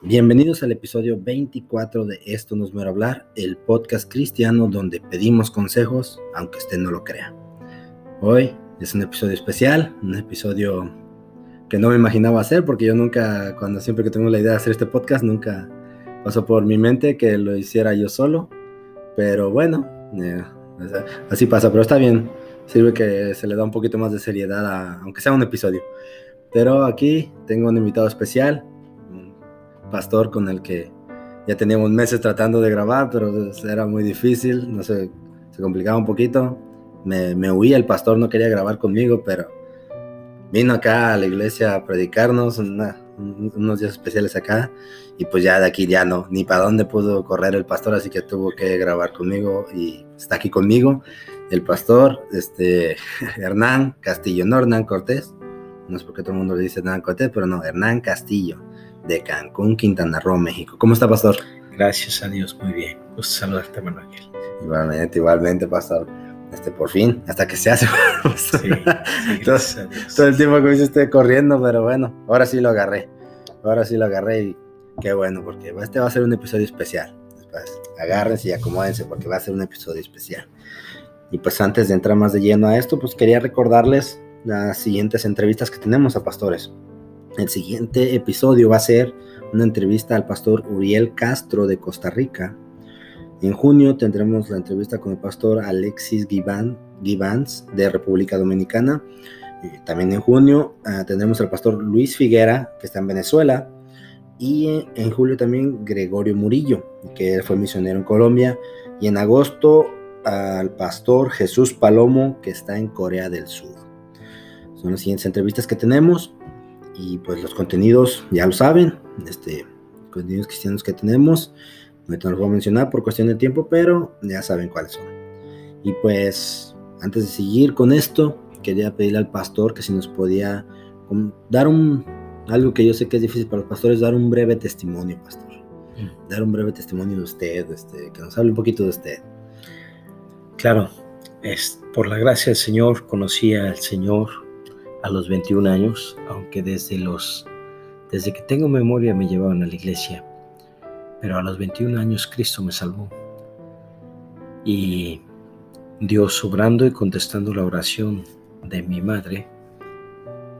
Bienvenidos al episodio 24 de Esto nos muere hablar, el podcast cristiano donde pedimos consejos, aunque usted no lo crea. Hoy es un episodio especial, un episodio que no me imaginaba hacer porque yo nunca, cuando siempre que tengo la idea de hacer este podcast, nunca pasó por mi mente que lo hiciera yo solo. Pero bueno, eh, así pasa, pero está bien. Sirve que se le da un poquito más de seriedad, a, aunque sea un episodio. Pero aquí tengo un invitado especial, pastor con el que ya teníamos meses tratando de grabar, pero era muy difícil, no sé, se complicaba un poquito. Me, me huía el pastor, no quería grabar conmigo, pero vino acá a la iglesia a predicarnos unos días especiales acá y pues ya de aquí ya no, ni para dónde pudo correr el pastor, así que tuvo que grabar conmigo y está aquí conmigo el pastor, este, Hernán Castillo, no Hernán Cortés, no sé por qué todo el mundo le dice Hernán Cortés, pero no, Hernán Castillo de Cancún, Quintana Roo, México. ¿Cómo está, pastor? Gracias a Dios, muy bien. Gusto saludarte, Manuel. Igualmente, igualmente, pastor. Este, por fin, hasta que se hace. Sí, todo, el tiempo que me hiciste corriendo, pero bueno, ahora sí lo agarré. Ahora sí lo agarré y qué bueno, porque este va a ser un episodio especial. Después, agárrense y acomódense porque va a ser un episodio especial. Y pues antes de entrar más de lleno a esto, pues quería recordarles las siguientes entrevistas que tenemos a pastores. El siguiente episodio va a ser una entrevista al pastor Uriel Castro de Costa Rica. En junio tendremos la entrevista con el pastor Alexis Givans de República Dominicana. también en junio ah, tendremos al pastor Luis Figuera, que está en Venezuela. Y en julio también Gregorio Murillo, que fue misionero en Colombia. Y en agosto al pastor Jesús Palomo, que está en Corea del Sur. Son las siguientes entrevistas que tenemos. Y pues los contenidos, ya lo saben, este, contenidos cristianos que tenemos, no los voy a mencionar por cuestión de tiempo, pero ya saben cuáles son. Y pues antes de seguir con esto, quería pedirle al pastor que si nos podía dar un, algo que yo sé que es difícil para los pastores, dar un breve testimonio, pastor. Mm. Dar un breve testimonio de usted, este, que nos hable un poquito de usted. Claro, es, por la gracia del Señor conocí al Señor a los 21 años, aunque desde los desde que tengo memoria me llevaban a la iglesia. Pero a los 21 años Cristo me salvó. Y Dios obrando y contestando la oración de mi madre,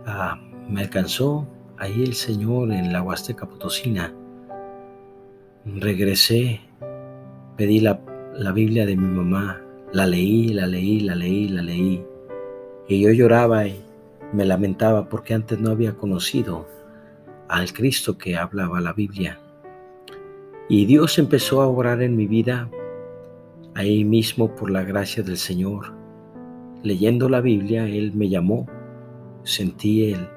ah, me alcanzó ahí el Señor en la Huasteca Potosina. Regresé, pedí la, la Biblia de mi mamá, la leí, la leí, la leí, la leí. Y yo lloraba y me lamentaba porque antes no había conocido al Cristo que hablaba la Biblia. Y Dios empezó a obrar en mi vida ahí mismo por la gracia del Señor. Leyendo la Biblia, Él me llamó, sentí el,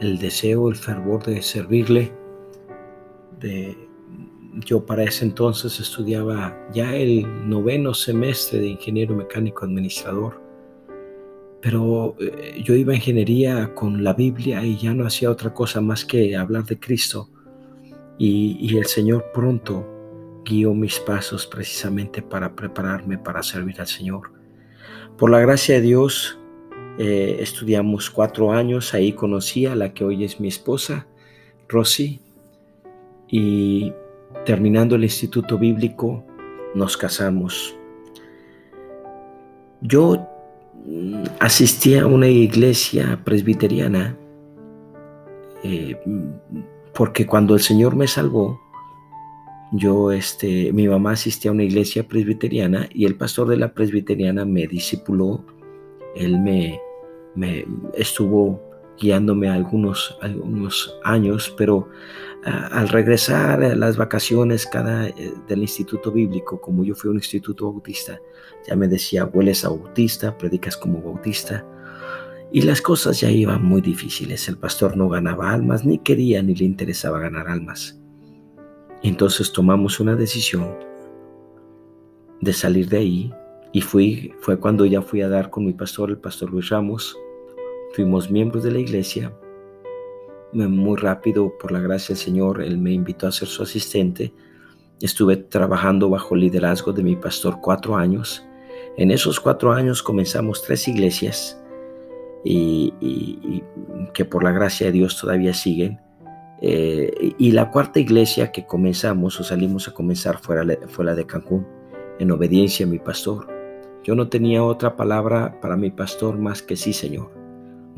el deseo, el fervor de servirle. Yo para ese entonces estudiaba ya el noveno semestre de ingeniero mecánico administrador pero eh, yo iba a ingeniería con la Biblia y ya no hacía otra cosa más que hablar de Cristo. Y, el Señor pronto guió mis pasos precisamente para prepararme para servir al Señor. Por la gracia de Dios, eh, estudiamos cuatro años, ahí conocí a la que hoy es mi esposa, Rosy, y terminando el instituto bíblico, nos casamos. Yo asistí a una iglesia presbiteriana eh, porque cuando el Señor me salvó, yo, este, mi mamá asistía a una iglesia presbiteriana y el pastor de la presbiteriana me discipuló, él me, me estuvo guiándome algunos, algunos años, pero al regresar a las vacaciones cada, eh, del instituto bíblico, como yo fui a un instituto bautista, ya me decía, hueles a bautista, predicas como bautista. Y las cosas ya iban muy difíciles. El pastor no ganaba almas, ni quería ni le interesaba ganar almas. Entonces tomamos una decisión de salir de ahí y fui, fue cuando ya fui a dar con mi pastor, el pastor Luis Ramos. Fuimos miembros de la iglesia. Muy rápido, por la gracia del Señor, Él me invitó a ser su asistente. Estuve trabajando bajo el liderazgo de mi pastor cuatro años. En esos cuatro años comenzamos tres iglesias y, que por la gracia de Dios todavía siguen. Eh, y la cuarta iglesia que comenzamos o salimos a comenzar fue fue la de Cancún, en obediencia a mi pastor. Yo no tenía otra palabra para mi pastor más que sí, Señor.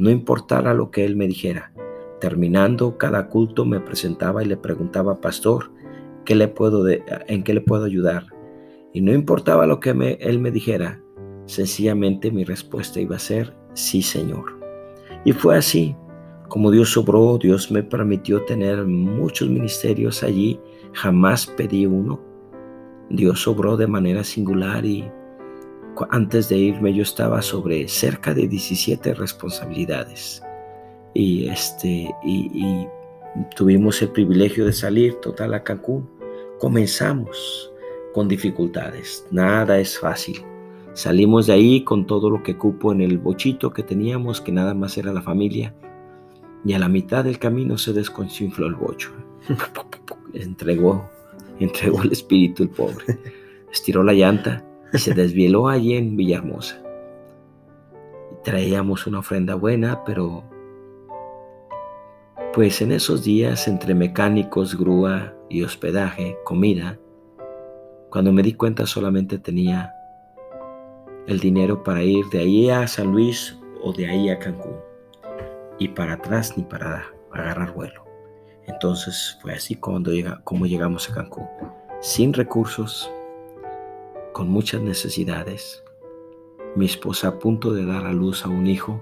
No importara lo que él me dijera. Terminando cada culto me presentaba y le preguntaba, Pastor, ¿qué le puedo ¿en qué le puedo ayudar? Y no importaba lo que él me dijera, sencillamente mi respuesta iba a ser, sí, Señor. Y fue así. Como Dios obró, Dios me permitió tener muchos ministerios allí. Jamás pedí uno. Dios obró de manera singular y antes de irme yo estaba sobre cerca de 17 responsabilidades y este y, tuvimos el privilegio de salir total a Cancún. Comenzamos con dificultades, nada es fácil. Salimos de ahí con todo lo que cupo en el bochito que teníamos, que nada más era la familia, y a la mitad del camino se desconcinfló el bocho. entregó, entregó el espíritu el pobre. Estiró la llanta y se desvieló allí en Villahermosa. Traíamos una ofrenda buena, pero pues en esos días entre mecánicos, grúa y hospedaje, comida, cuando me di cuenta solamente tenía el dinero para ir de ahí a San Luis o de ahí a Cancún. Y para atrás ni para agarrar vuelo. Entonces fue así cuando llega, como llegamos a Cancún. Sin recursos, con muchas necesidades, mi esposa a punto de dar a luz a un hijo,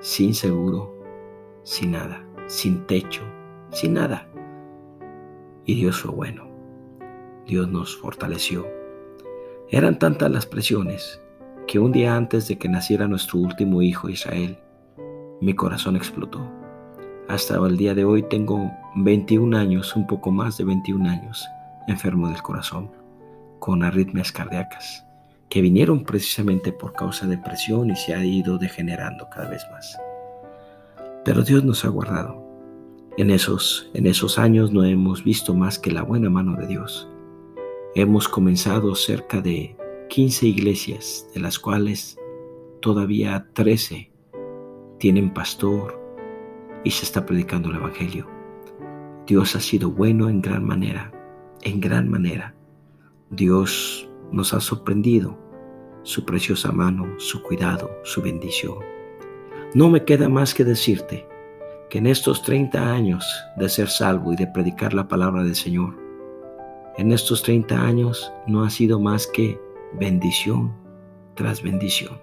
sin seguro, sin nada, sin techo, sin nada. Y Dios fue bueno. Dios nos fortaleció. Eran tantas las presiones que un día antes de que naciera nuestro último hijo Israel, mi corazón explotó. Hasta el día de hoy tengo 21 años, un poco más de 21 años, enfermo del corazón con arritmias cardíacas, que vinieron precisamente por causa de presión y se ha ido degenerando cada vez más. Pero Dios nos ha guardado. En esos, en esos años no hemos visto más que la buena mano de Dios. Hemos comenzado cerca de 15 iglesias, de las cuales todavía 13 tienen pastor y se está predicando el Evangelio. Dios ha sido bueno en gran manera, en gran manera. Dios nos ha sorprendido, su preciosa mano, su cuidado, su bendición. No me queda más que decirte que en estos 30 años de ser salvo y de predicar la palabra del Señor, en estos 30 años no ha sido más que bendición tras bendición.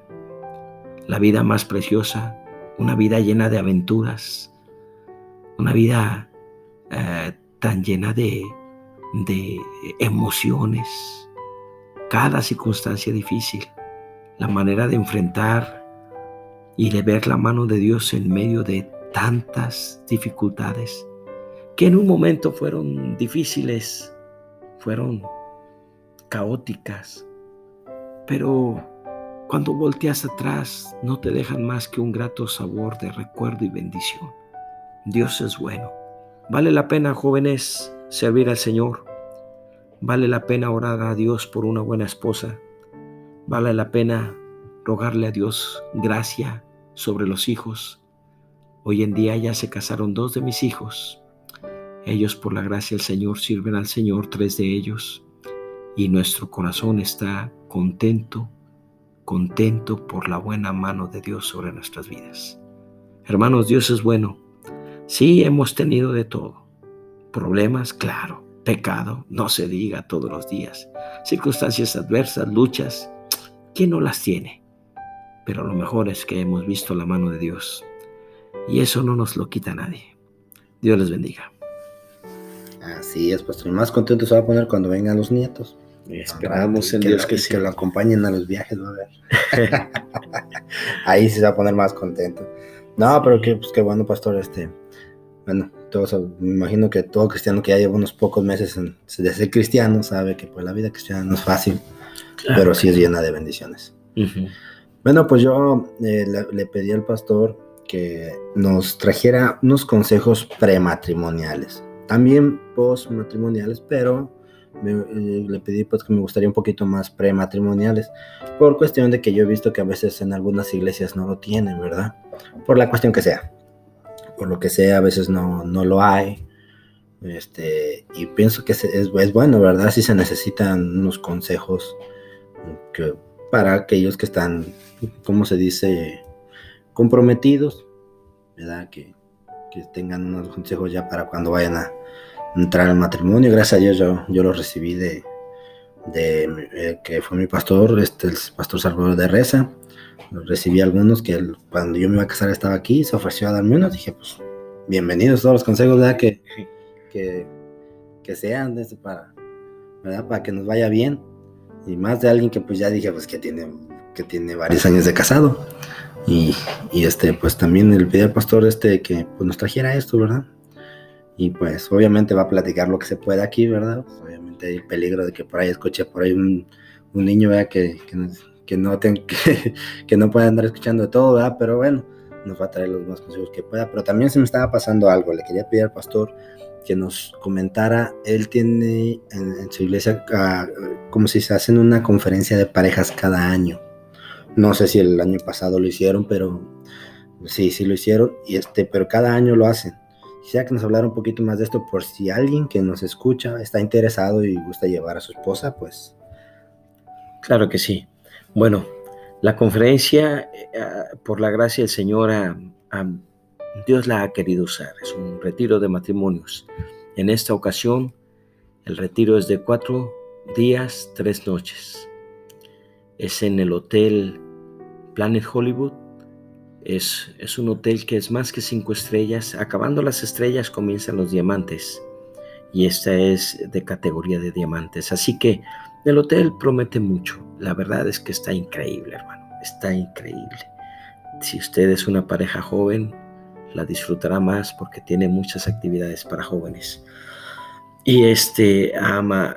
La vida más preciosa, una vida llena de aventuras, una vida eh, tan llena de de emociones, cada circunstancia difícil, la manera de enfrentar y de ver la mano de Dios en medio de tantas dificultades que en un momento fueron difíciles, fueron caóticas, pero cuando volteas atrás no te dejan más que un grato sabor de recuerdo y bendición. Dios es bueno. Vale la pena, jóvenes, servir al Señor. Vale la pena orar a Dios por una buena esposa. Vale la pena rogarle a Dios gracia sobre los hijos. Hoy en día ya se casaron dos de mis hijos. Ellos por la gracia del Señor sirven al Señor, tres de ellos. Y nuestro corazón está contento, contento por la buena mano de Dios sobre nuestras vidas. Hermanos, Dios es bueno. Sí, hemos tenido de todo Problemas, claro. Pecado, no se diga todos los días. Circunstancias adversas, luchas, ¿quién no las tiene? Pero lo mejor es que hemos visto la mano de Dios. Y eso no nos lo quita nadie. Dios les bendiga. Así es, pastor. Más contento se va a poner cuando vengan los nietos. Esperamos en Dios que, que lo acompañen a los viajes, va a ver. Ahí se va a poner más contento. No, pero qué, pues, qué bueno, pastor, este bueno, todos, me imagino que todo cristiano que ya lleva unos pocos meses de ser cristiano sabe que pues la vida cristiana no es fácil. pero sí es llena de bendiciones. Bueno, pues yo eh, le, pedí al pastor que nos trajera unos consejos prematrimoniales, también postmatrimoniales, pero eh, le pedí pues que me gustaría un poquito más prematrimoniales, por cuestión de que yo he visto que a veces en algunas iglesias no lo tienen, ¿verdad? Por la cuestión que sea, por lo que sea, a veces no, no lo hay. Este, y pienso que es, bueno, ¿verdad? Si se necesitan unos consejos para aquellos que están, ¿cómo se dice? Comprometidos, ¿verdad? Que, que tengan unos consejos ya para cuando vayan a entrar al matrimonio. Gracias a Dios yo, yo lo recibí de, de eh, que fue mi pastor, este, el pastor Salvador de Reza. Recibí algunos que cuando yo me iba a casar estaba aquí, se ofreció a darme unos. Dije, pues, bienvenidos todos los consejos, ¿verdad? Que, que, que sean de para, ¿verdad? Para que nos vaya bien. Y más de alguien que pues ya dije, pues que tiene, que tiene varios años de casado. Y, y este, pues también le pedí al pastor este que pues, nos trajera esto, ¿verdad? Y pues obviamente va a platicar lo que se puede aquí, ¿verdad? Obviamente hay el peligro de que por ahí escuche por ahí un, un niño, ¿verdad? Que, que, que no ten, que, no pueda andar escuchando todo, ¿verdad? Pero bueno, nos va a traer los más consejos que pueda. Pero también se me estaba pasando algo. Le quería pedir al pastor que nos comentara. Él tiene en, su iglesia, uh, como si se hacen una conferencia de parejas cada año. No sé si el año pasado lo hicieron, pero sí, sí lo hicieron. Y este, pero cada año lo hacen. Quisiera que nos hablara un poquito más de esto por si alguien que nos escucha está interesado y gusta llevar a su esposa, pues. Claro que sí. Bueno, la conferencia, uh, por la gracia del Señor, uh, Dios la ha querido usar. Es un retiro de matrimonios. En esta ocasión, el retiro es de cuatro días, tres noches. Es en el Hotel Planet Hollywood. Es, es un hotel que es más que cinco estrellas. Acabando las estrellas comienzan los diamantes. Y esta es de categoría de diamantes. Así que el hotel promete mucho. La verdad es que está increíble, hermano. Está increíble. Si usted es una pareja joven, la disfrutará más porque tiene muchas actividades para jóvenes. Y este ama,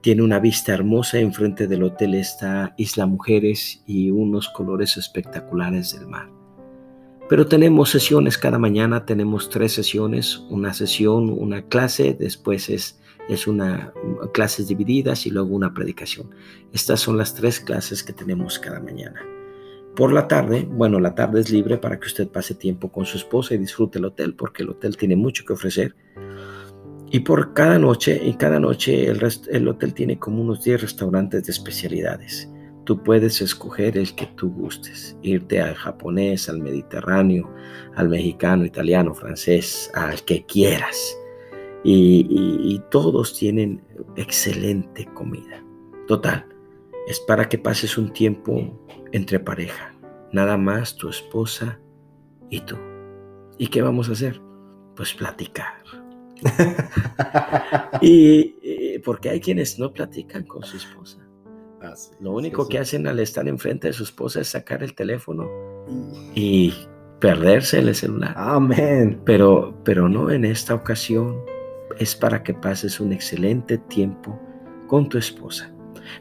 tiene una vista hermosa. Enfrente del hotel está Isla Mujeres y unos colores espectaculares del mar. Pero tenemos sesiones cada mañana, tenemos tres sesiones, una sesión, una clase, después es, es una clases divididas y luego una predicación. Estas son las tres clases que tenemos cada mañana. Por la tarde, bueno, la tarde es libre para que usted pase tiempo con su esposa y disfrute el hotel, porque el hotel tiene mucho que ofrecer. Y por cada noche, y cada noche el, el hotel tiene como unos 10 restaurantes de especialidades. Tú puedes escoger el que tú gustes, irte al japonés, al mediterráneo, al mexicano, italiano, francés, al que quieras. Y, y, y todos tienen excelente comida. Total, es para que pases un tiempo entre pareja, nada más tu esposa y tú. ¿Y qué vamos a hacer? Pues platicar. y, porque hay quienes no platican con su esposa. Lo único que hacen al estar enfrente de su esposa es sacar el teléfono y perderse el celular. Amén. Pero, pero no en esta ocasión. Es para que pases un excelente tiempo con tu esposa.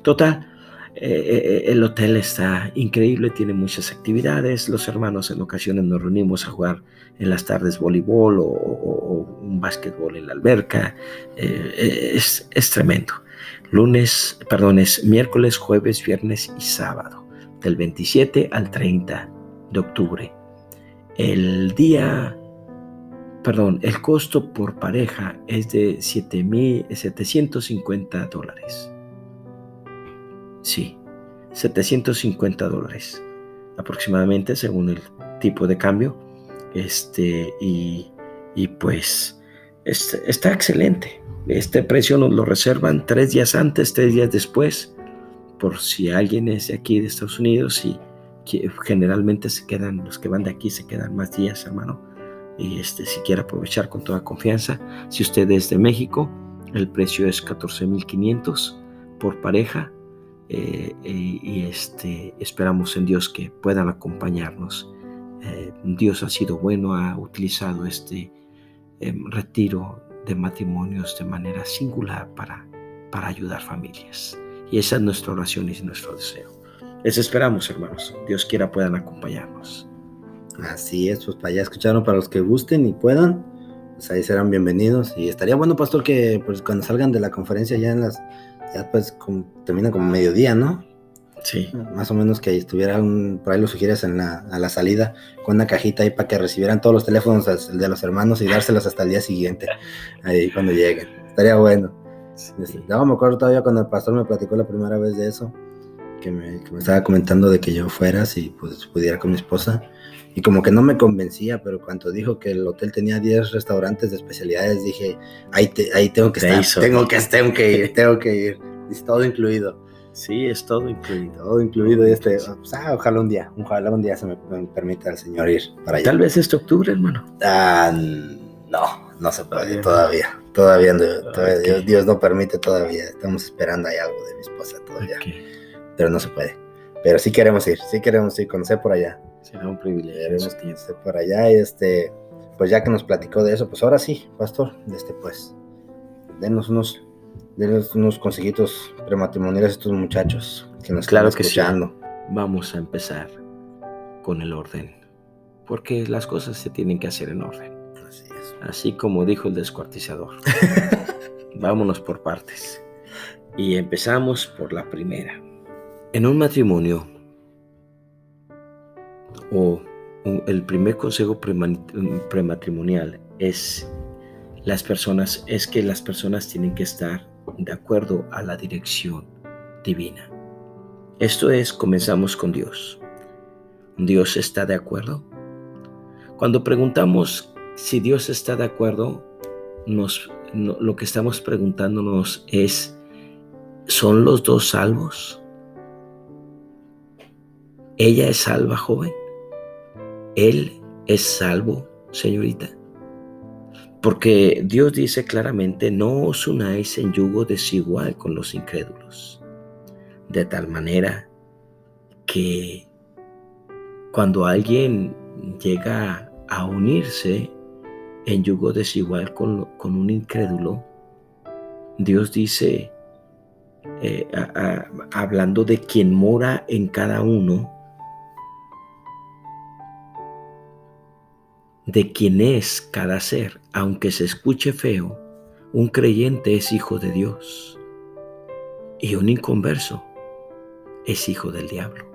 Total, eh, eh, el hotel está increíble, tiene muchas actividades. Los hermanos en ocasiones nos reunimos a jugar en las tardes voleibol o, un básquetbol en la alberca. Eh, es, es, tremendo. Lunes, perdón, es miércoles, jueves, viernes y sábado, del 27 al 30 de octubre. El día, perdón, el costo por pareja es de 7.750 dólares. Sí, 750 dólares aproximadamente según el tipo de cambio. Este, y, y pues está excelente. Este precio nos lo reservan tres días antes, tres días después, por si alguien es de aquí de Estados Unidos y generalmente se quedan, los que van de aquí se quedan más días, hermano. Y este, si quiere aprovechar con toda confianza, si usted es de México, el precio es 14.500 por pareja eh, eh, y este, esperamos en Dios que puedan acompañarnos. Eh, Dios ha sido bueno, ha utilizado este retiro de matrimonios de manera singular para, para ayudar familias. Y esa es nuestra oración y nuestro deseo. Les esperamos, hermanos. Dios quiera puedan acompañarnos. Así es, pues para allá escucharon, para los que gusten y puedan, pues ahí serán bienvenidos. Y estaría bueno, pastor, que pues cuando salgan de la conferencia ya en las, ya pues como, termina como mediodía, ¿no? Sí. Más o menos que estuvieran, por ahí lo sugieras en la, a la salida, con una cajita ahí para que recibieran todos los teléfonos de los hermanos y dárselos hasta el día siguiente, ahí cuando lleguen. Estaría bueno. Sí. me acuerdo todavía cuando el pastor me platicó la primera vez de eso, que me, que me estaba comentando de que yo fuera, si pues, pudiera con mi esposa. Y como que no me convencía, pero cuando dijo que el hotel tenía 10 restaurantes de especialidades, dije, ahí, ahí tengo que estar, tengo que, tengo que ir, tengo que ir. Es todo incluido. Sí, es todo incluido. Todo incluido. Y este, pues, ah, ojalá un día, ojalá un día se me, permita al Señor ir para allá. Tal vez este octubre, hermano. Ah, no, no se puede todavía. Todavía, todavía Dios, no permite todavía. Estamos esperando ahí algo de mi esposa todavía. Pero no se puede. Pero sí queremos ir, sí queremos ir, conocer por allá. Será un privilegio. Queremos conocer por allá y este, pues ya que nos platicó de eso, pues ahora sí, pastor, este pues, denos unos Denos unos consejitos prematrimoniales a estos muchachos que nos claro están escuchando. Que sí. Vamos a empezar con el orden, porque las cosas se tienen que hacer en orden. Así es. Así como dijo el descuartizador. Vámonos por partes. Y empezamos por la primera. En un matrimonio, o el primer consejo prematrimonial es las personas es que las personas tienen que estar de acuerdo a la dirección divina. Esto es, comenzamos con Dios. ¿Dios está de acuerdo? Cuando preguntamos si Dios está de acuerdo, nos, lo que estamos preguntándonos es, ¿son los dos salvos? ¿Ella es salva, joven? ¿Él es salvo, señorita? Porque Dios dice claramente, no os unáis en yugo desigual con los incrédulos. De tal manera que cuando alguien llega a unirse en yugo desigual con, con un incrédulo, Dios dice, eh, hablando de quien mora en cada uno, de quién es cada ser, aunque se escuche feo, un creyente es hijo de Dios y un inconverso es hijo del diablo.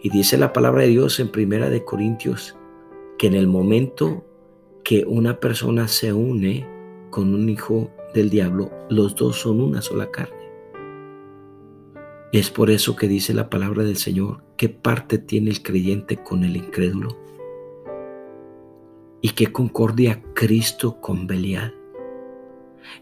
Y dice la palabra de Dios en Primera de Corintios que en el momento que una persona se une con un hijo del diablo, los dos son una sola carne. Es por eso que dice la palabra del Señor, ¿qué parte tiene el creyente con el incrédulo? Y qué concordia Cristo con Belial.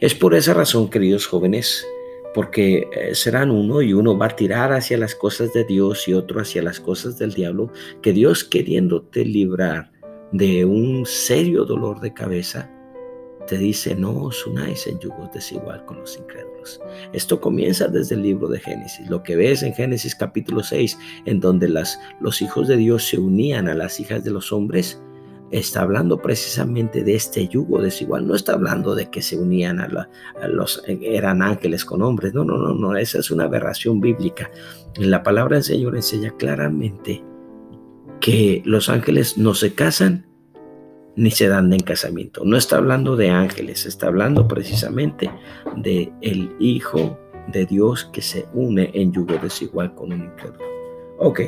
Es por esa razón, queridos jóvenes, porque eh, serán uno y uno va a tirar hacia las cosas de Dios y otro hacia las cosas del diablo, que Dios queriéndote librar de un serio dolor de cabeza, te dice, no os unáis en yugos desigual con los incrédulos. Esto comienza desde el libro de Génesis, lo que ves en Génesis capítulo 6, en donde los hijos de Dios se unían a las hijas de los hombres, está hablando precisamente de este yugo desigual. No está hablando de que se unían a, los, eran ángeles con hombres. No, no, no, no. Esa es una aberración bíblica. La palabra del Señor enseña claramente que los ángeles no se casan ni se dan en casamiento. No está hablando de ángeles, está hablando precisamente de el Hijo de Dios que se une en yugo desigual con un incrédulo. Ok,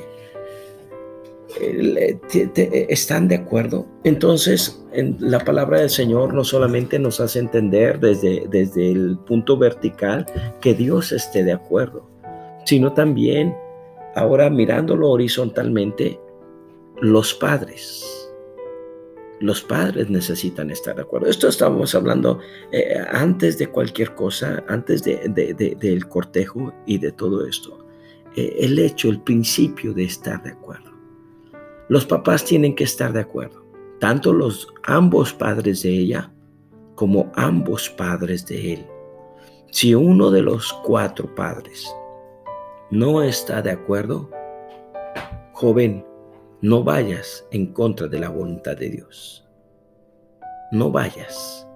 ¿Están de acuerdo? Entonces, en la palabra del Señor no solamente nos hace entender desde, desde el punto vertical que Dios esté de acuerdo, sino también, ahora mirándolo horizontalmente, los padres. Los padres necesitan estar de acuerdo. Esto estamos hablando eh, antes de cualquier cosa, antes de, del cortejo y de todo esto. Eh, el hecho, el principio de estar de acuerdo. Los papás tienen que estar de acuerdo, tanto los ambos padres de ella como ambos padres de él. Si uno de los cuatro padres no está de acuerdo, joven, no vayas en contra de la voluntad de Dios. No vayas,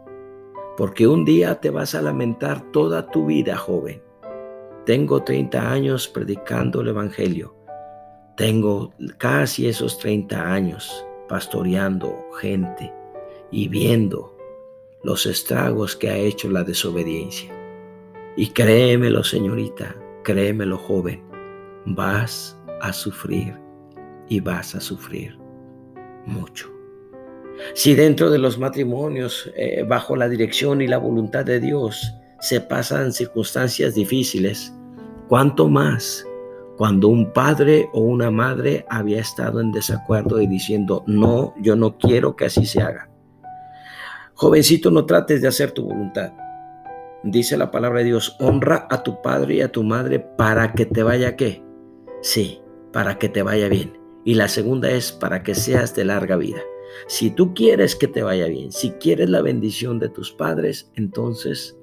porque un día te vas a lamentar toda tu vida, joven, Tengo 30 años predicando el Evangelio. Tengo casi esos 30 años pastoreando gente y viendo los estragos que ha hecho la desobediencia. Y créemelo, señorita, créemelo, joven, vas a sufrir y vas a sufrir mucho. Si dentro de los matrimonios, eh, bajo la dirección y la voluntad de Dios, se pasan circunstancias difíciles, ¿cuánto más cuando un padre o una madre había estado en desacuerdo y diciendo, no, yo no quiero que así se haga? Jovencito, no trates de hacer tu voluntad. Dice la palabra de Dios, honra a tu padre y a tu madre para que te vaya qué? Sí, para que te vaya bien. Y la segunda es para que seas de larga vida. Si tú quieres que te vaya bien, si quieres la bendición de tus padres, entonces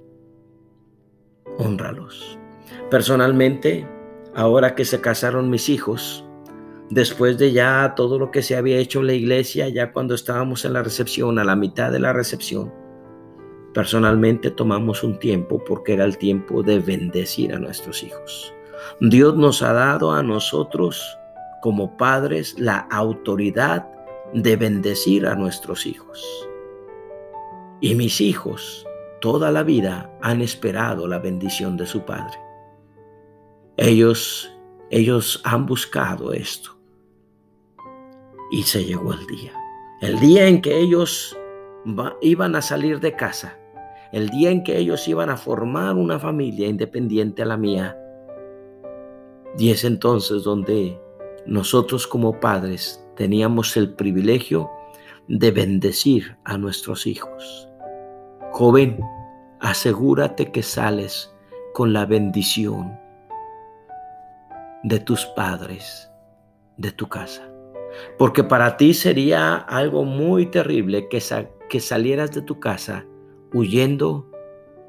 honralos. Personalmente, ahora que se casaron mis hijos, después de ya todo lo que se había hecho en la iglesia, ya cuando estábamos en la recepción, a la mitad de la recepción, personalmente tomamos un tiempo porque era el tiempo de bendecir a nuestros hijos. Dios nos ha dado a nosotros como padres la autoridad de bendecir a nuestros hijos. Y mis hijos toda la vida han esperado la bendición de su padre. Ellos ellos han buscado esto. Y se llegó el día. El día en que ellos iban a salir de casa. El día en que ellos iban a formar una familia independiente a la mía. Y es entonces donde nosotros como padres teníamos el privilegio de bendecir a nuestros hijos. Joven, asegúrate que sales con la bendición de tus padres, de tu casa. Porque para ti sería algo muy terrible que, que salieras de tu casa huyendo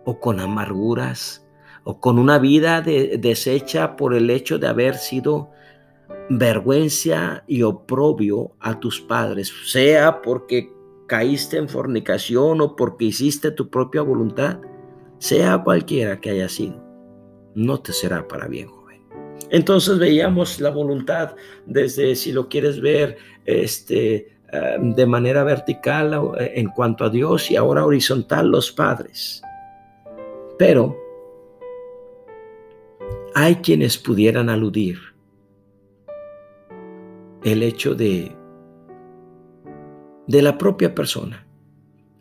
o con amarguras o con una vida deshecha por el hecho de haber sido vergüenza y oprobio a tus padres, sea porque caíste en fornicación o porque hiciste tu propia voluntad, sea cualquiera que haya sido, no te será para bien. Entonces veíamos la voluntad desde, si lo quieres ver, este, eh, de manera vertical eh, en cuanto a Dios y ahora horizontal los padres. Pero hay quienes pudieran aludir el hecho de, de la propia persona.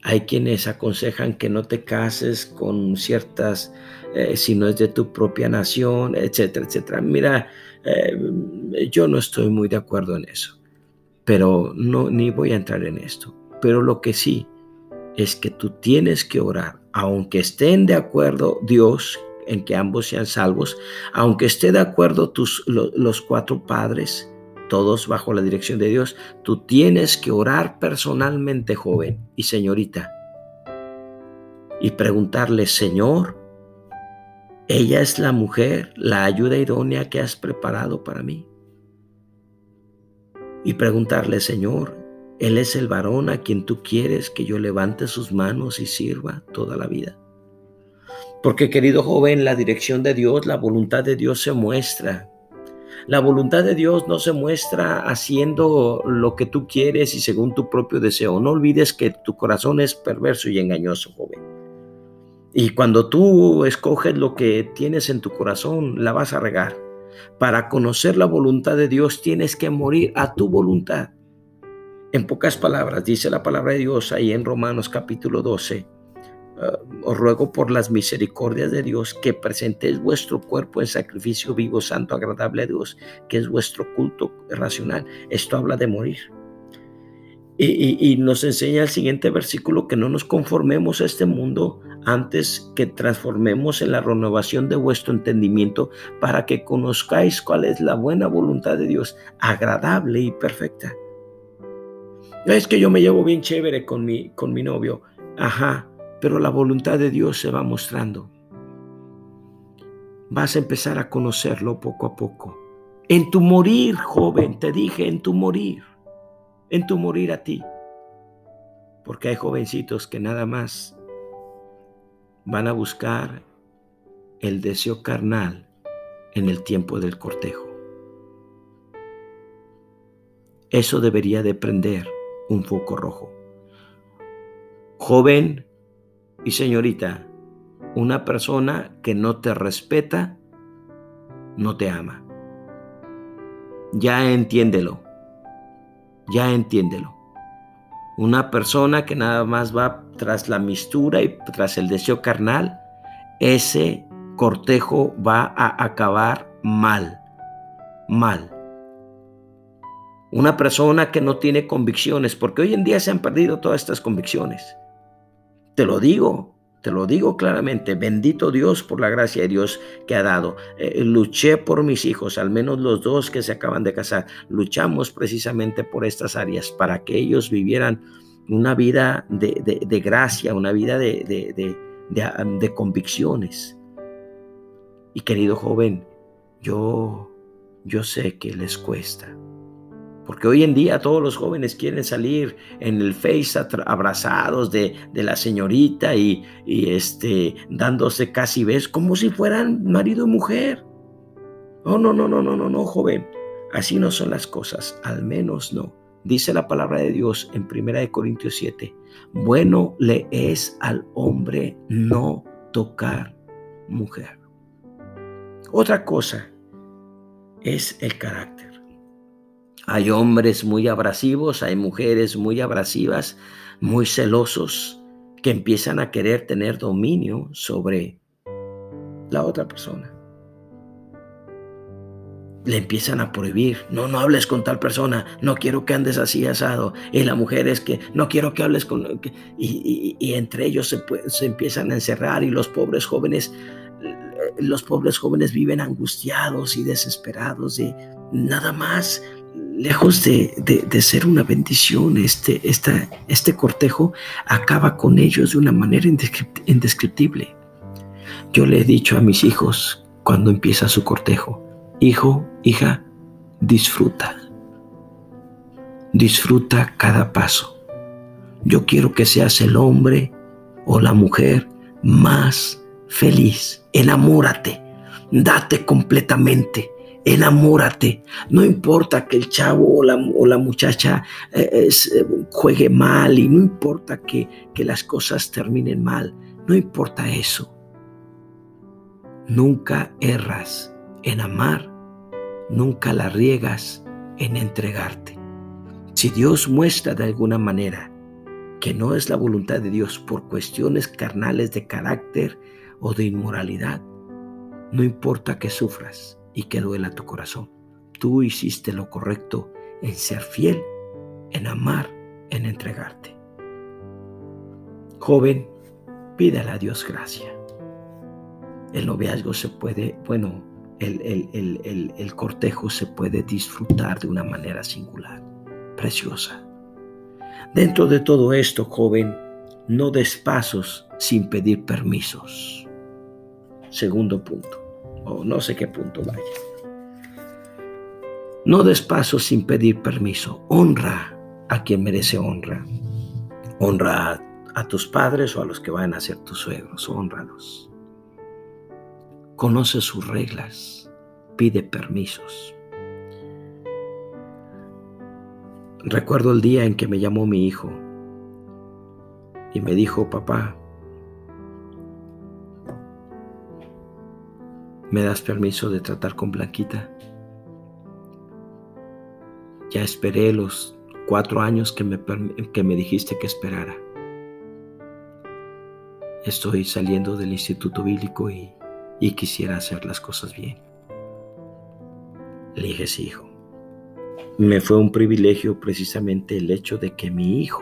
Hay quienes aconsejan que no te cases con ciertas, eh, si no es de tu propia nación, etcétera, etcétera. Mira, eh, yo no estoy muy de acuerdo en eso, pero no, ni voy a entrar en esto. Pero lo que sí es que tú tienes que orar, aunque estén de acuerdo Dios en que ambos sean salvos, aunque esté de acuerdo tus, los cuatro padres, todos bajo la dirección de Dios, tú tienes que orar personalmente, joven y señorita, y preguntarle, Señor, ella es la mujer, la ayuda idónea que has preparado para mí. Y preguntarle, Señor, Él es el varón a quien tú quieres que yo levante sus manos y sirva toda la vida. Porque querido joven, la dirección de Dios, la voluntad de Dios se muestra la voluntad de Dios no se muestra haciendo lo que tú quieres y según tu propio deseo. No olvides que tu corazón es perverso y engañoso, joven. Y cuando tú escoges lo que tienes en tu corazón, la vas a regar. Para conocer la voluntad de Dios tienes que morir a tu voluntad. En pocas palabras, dice la palabra de Dios ahí en Romanos capítulo 12 Ah, os ruego por las misericordias de Dios que presentéis vuestro cuerpo en sacrificio vivo, santo, agradable a Dios, que es vuestro culto racional. Esto habla de morir. Y, y, nos enseña el siguiente versículo que no nos conformemos a este mundo antes que transformemos en la renovación de vuestro entendimiento para que conozcáis cuál es la buena voluntad de Dios, agradable y perfecta. Es que yo me llevo bien chévere con mi, con mi novio. Ajá, pero la voluntad de Dios se va mostrando. Vas a empezar a conocerlo poco a poco. En tu morir, joven, te dije, en tu morir, en tu morir a ti. Porque hay jovencitos que nada más van a buscar el deseo carnal en el tiempo del cortejo. Eso debería de prender un foco rojo. Joven y señorita, una persona que no te respeta, no te ama. Ya entiéndelo. Ya entiéndelo. Una persona que nada más va tras la mistura y tras el deseo carnal, ese cortejo va a acabar mal. Mal. Una persona que no tiene convicciones, porque hoy en día se han perdido todas estas convicciones. Te lo digo, te lo digo claramente, bendito Dios por la gracia de Dios que ha dado. Eh, luché por mis hijos, al menos los dos que se acaban de casar. Luchamos precisamente por estas áreas, para que ellos vivieran una vida de, gracia, una vida de, de convicciones. Y querido joven, yo, yo sé que les cuesta. Porque hoy en día todos los jóvenes quieren salir en el Face abrazados de, la señorita y, este, dándose casi besos como si fueran marido y mujer. No, no, no, no, no, no, no, joven. Así no son las cosas, al menos no. Dice la palabra de Dios en 1 Corintios 7. Bueno le es al hombre no tocar mujer. Otra cosa es el carácter. Hay hombres muy abrasivos, hay mujeres muy abrasivas, muy celosos, que empiezan a querer tener dominio sobre la otra persona. Le empiezan a prohibir, no, no hables con tal persona, no quiero que andes así asado. Y la mujer es que no quiero que hables con... Y, entre ellos se, se empiezan a encerrar y los pobres jóvenes, los pobres jóvenes viven angustiados y desesperados de nada más lejos de, ser una bendición, este, este cortejo acaba con ellos de una manera indescriptible. Yo le he dicho a mis hijos cuando empieza su cortejo, hijo, hija, disfruta. Disfruta cada paso. Yo quiero que seas el hombre o la mujer más feliz. Enamórate, date completamente enamórate. No importa que el chavo o la, muchacha eh, eh, juegue mal y no importa que, que las cosas terminen mal. No importa eso. Nunca erras en amar, nunca la riegas en entregarte. Si Dios muestra de alguna manera que no es la voluntad de Dios por cuestiones carnales de carácter o de inmoralidad, no importa que sufras, y que duela tu corazón. Tú hiciste lo correcto en ser fiel, en amar, en entregarte. Joven, pídale a Dios gracia. El noviazgo se puede, bueno, el, el, el, cortejo se puede disfrutar de una manera singular, preciosa. Dentro de todo esto, joven, no des pasos sin pedir permisos. Segundo punto no sé qué punto vaya. No des paso sin pedir permiso. Honra a quien merece honra. Honra a, tus padres o a los que van a ser tus suegros. Honralos. Conoce sus reglas. Pide permisos. Recuerdo el día en que me llamó mi hijo y me dijo, papá, ¿Me das permiso de tratar con Blanquita? Ya esperé los cuatro años que me, que me dijiste que esperara. Estoy saliendo del instituto bíblico y, y quisiera hacer las cosas bien. Le dije, sí, hijo. Me fue un privilegio precisamente el hecho de que mi hijo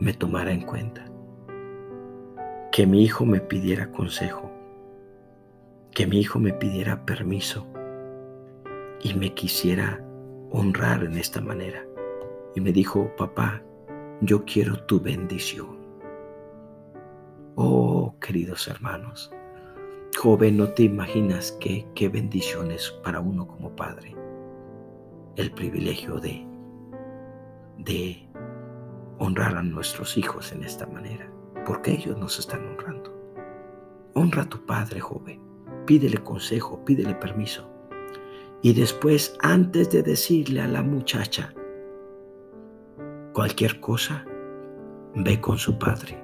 me tomara en cuenta. Que mi hijo me pidiera consejo que mi hijo me pidiera permiso y me quisiera honrar en esta manera. Y me dijo, papá, yo quiero tu bendición. Oh, queridos hermanos, joven, no te imaginas qué, qué bendición es para uno como padre el privilegio de, de honrar a nuestros hijos en esta manera, porque ellos nos están honrando. Honra a tu padre, joven. Pídele consejo, pídele permiso. Y después, antes de decirle a la muchacha cualquier cosa, ve con su padre.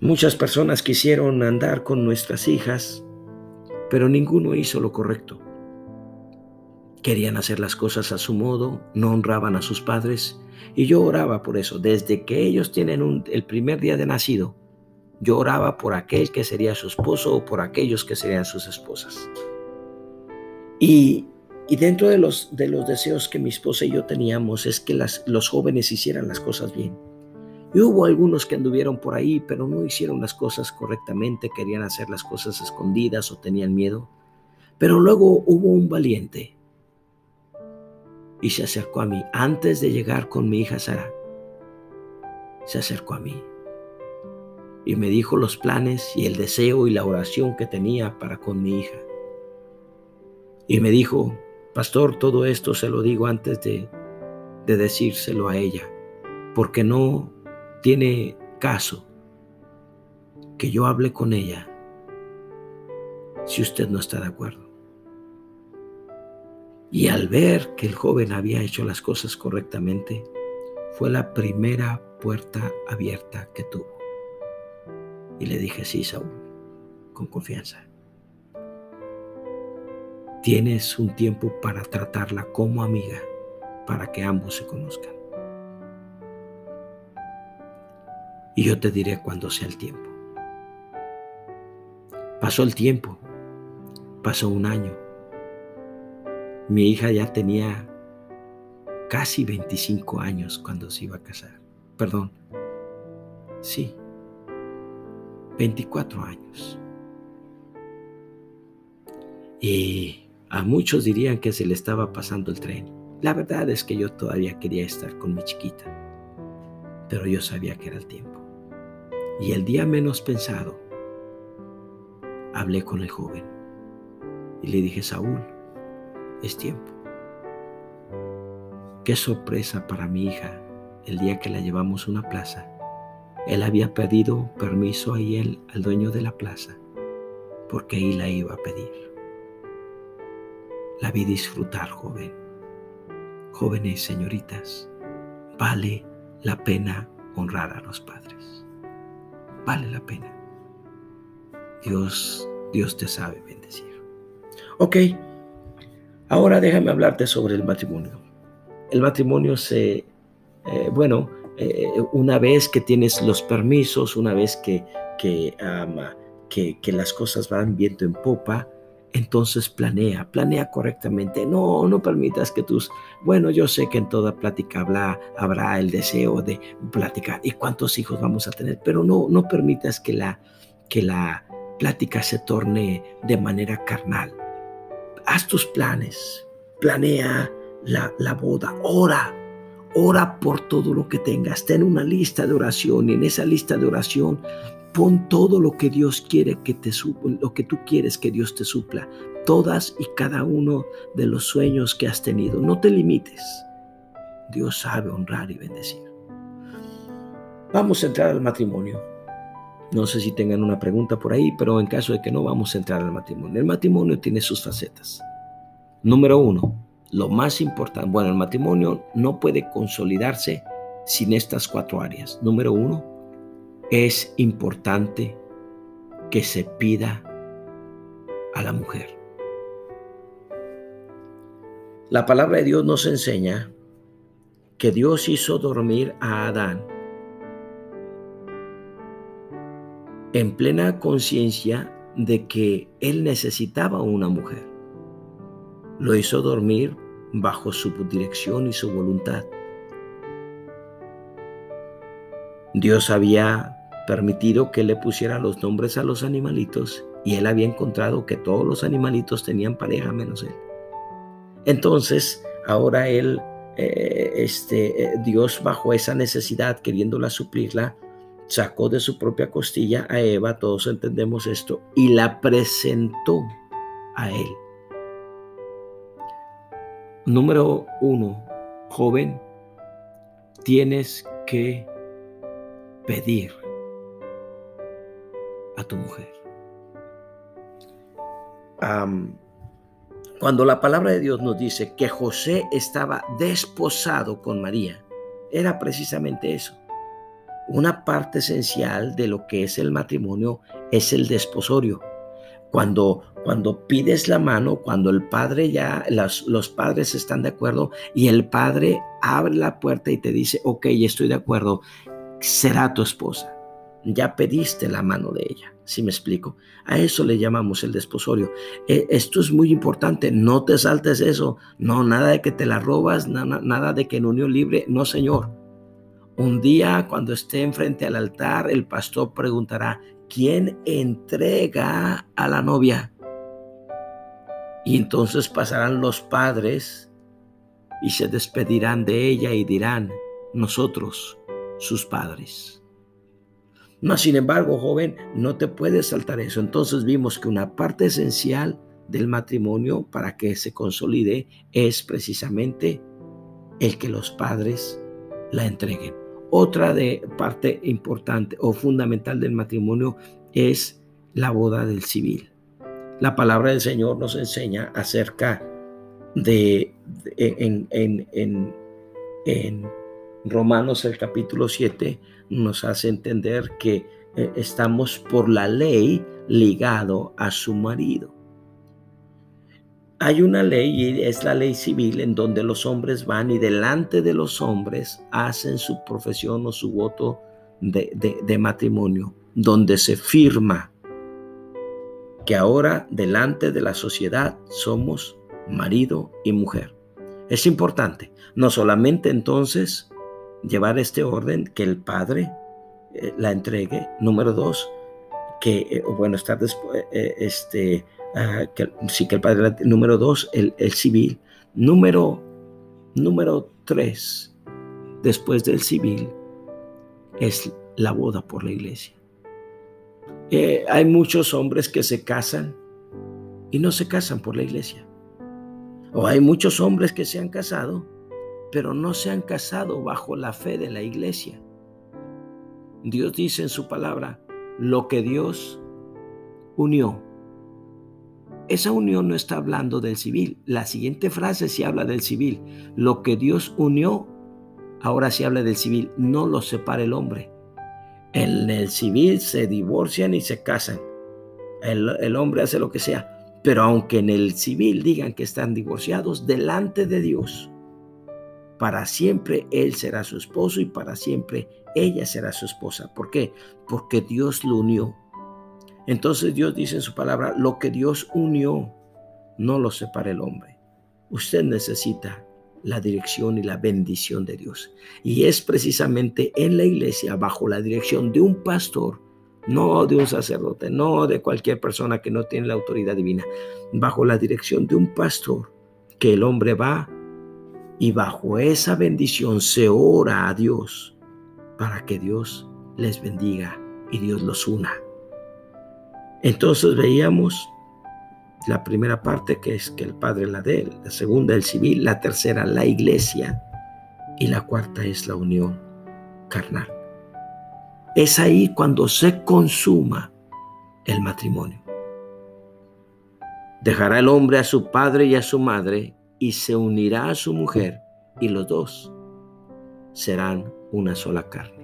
Muchas personas quisieron andar con nuestras hijas, pero ninguno hizo lo correcto. Querían hacer las cosas a su modo, no honraban a sus padres, y yo oraba por eso. Desde que ellos tienen el primer día de nacido, yo oraba por aquel que sería su esposo o por aquellos que serían sus esposas. Y, dentro de los, de los deseos que mi esposa y yo teníamos es que las, los jóvenes hicieran las cosas bien. Y hubo algunos que anduvieron por ahí, pero no hicieron las cosas correctamente, querían hacer las cosas escondidas o tenían miedo. Pero luego hubo un valiente y se acercó a mí antes de llegar con mi hija Sara. Se acercó a mí y me dijo los planes y el deseo y la oración que tenía para con mi hija. Y me dijo, pastor, todo esto se lo digo antes de, de decírselo a ella, porque no tiene caso que yo hable con ella si usted no está de acuerdo. Y al ver que el joven había hecho las cosas correctamente, fue la primera puerta abierta que tuvo. Y le dije, sí, Saúl, con confianza. Tienes un tiempo para tratarla como amiga, para que ambos se conozcan. Y yo te diré cuando sea el tiempo. Pasó el tiempo, pasó un año. Mi hija ya tenía casi 25 años cuando se iba a casar. Perdón, sí, 24 años. Y a muchos dirían que se le estaba pasando el tren. La verdad es que yo todavía quería estar con mi chiquita, pero yo sabía que era el tiempo. Y el día menos pensado, hablé con el joven y le dije, Saúl, es tiempo. Qué sorpresa para mi hija el día que la llevamos a una plaza. Él había pedido permiso a él, al dueño de la plaza, porque ahí la iba a pedir. La vi disfrutar, joven. Jóvenes, señoritas, vale la pena honrar a los padres. Vale la pena. Dios, Dios te sabe bendecir. Ok, ahora déjame hablarte sobre el matrimonio. El matrimonio se, eh, bueno, eh, una vez que tienes los permisos, una vez que, que, que, las cosas van viento en popa, entonces planea, planea correctamente. No, no permitas que tus, bueno, yo sé que en toda plática habrá, habrá el deseo de platicar y cuántos hijos vamos a tener, pero no, no permitas que la, que la plática se torne de manera carnal. Haz tus planes, planea la, la boda, ora, ora por todo lo que tengas, ten una lista de oración y en esa lista de oración Pon todo lo que Dios quiere que te lo que tú quieres que Dios te supla, todas y cada uno de los sueños que has tenido. No te limites. Dios sabe honrar y bendecir. Vamos a entrar al matrimonio. No sé si tengan una pregunta por ahí, pero en caso de que no, vamos a entrar al matrimonio. El matrimonio tiene sus facetas. Número uno, lo más importante, bueno, el matrimonio no puede consolidarse sin estas cuatro áreas. Número uno, es importante que se pida a la mujer. La palabra de Dios nos enseña que Dios hizo dormir a Adán en plena conciencia de que él necesitaba una mujer. Lo hizo dormir bajo su dirección y su voluntad. Dios había permitido que le pusiera los nombres a los animalitos y él había encontrado que todos los animalitos tenían pareja menos él. Entonces, ahora él, eh, este, eh, Dios bajo esa necesidad, queriéndola suplirla, sacó de su propia costilla a Eva, todos entendemos esto, y la presentó a él. Número uno, joven, tienes que pedir a tu mujer. cuando la palabra de Dios nos dice que José estaba desposado con María, era precisamente eso. Una parte esencial de lo que es el matrimonio es el desposorio. Cuando, cuando pides la mano, cuando el padre ya, los padres están de acuerdo y el padre abre la puerta y te dice, ok, estoy de acuerdo, será tu esposa. Ya pediste la mano de ella, si me explico? A eso le llamamos el desposorio. E, esto es muy importante, no te saltes eso, no, nada de que te la robas, nada, nada de que en unión libre, no señor. Un día cuando esté enfrente al altar, el pastor preguntará, ¿quién entrega a la novia? Y entonces pasarán los padres y se despedirán de ella y dirán, nosotros, sus padres. No, sin embargo, joven, no te puedes saltar eso. Entonces vimos que una parte esencial del matrimonio para que se consolide es precisamente el que los padres la entreguen. Otra de parte importante o fundamental del matrimonio es la boda del civil. La palabra del Señor nos enseña acerca de, en, en, en Romanos el capítulo 7 nos hace entender que eh, estamos por la ley ligado a su marido. Hay una ley y es la ley civil en donde los hombres van y delante de los hombres hacen su profesión o su voto de, de matrimonio, donde se firma que ahora delante de la sociedad somos marido y mujer. Es importante, no solamente entonces llevar este orden, que el padre eh, la entregue. Número dos, que, eh, bueno, estar después, eh, este, que, que el padre, número dos, el, el, civil. Número, número tres, después del civil, es la boda por la iglesia. hay muchos hombres que se casan y no se casan por la iglesia. O hay muchos hombres que se han casado pero no se han casado bajo la fe de la iglesia. Dios dice en su palabra, lo que Dios unió. Esa unión no está hablando del civil. La siguiente frase sí habla del civil. Lo que Dios unió, ahora sí habla del civil. No lo separa el hombre. En el civil se divorcian y se casan. El, el hombre hace lo que sea. Pero aunque en el civil digan que están divorciados, delante de Dios, para siempre él será su esposo y para siempre ella será su esposa. ¿Por qué? Porque Dios lo unió. Entonces Dios dice en su palabra, lo que Dios unió, no lo separa el hombre. Usted necesita la dirección y la bendición de Dios. Y es precisamente en la iglesia, bajo la dirección de un pastor, no de un sacerdote, no de cualquier persona que no tiene la autoridad divina, bajo la dirección de un pastor, que el hombre va y bajo esa bendición se ora a Dios para que Dios les bendiga y Dios los una. Entonces veíamos la primera parte que es que el Padre la de la segunda el civil, la tercera la iglesia y la cuarta es la unión carnal. Es ahí cuando se consuma el matrimonio. Dejará el hombre a su padre y a su madre y se unirá a su mujer y los dos serán una sola carne.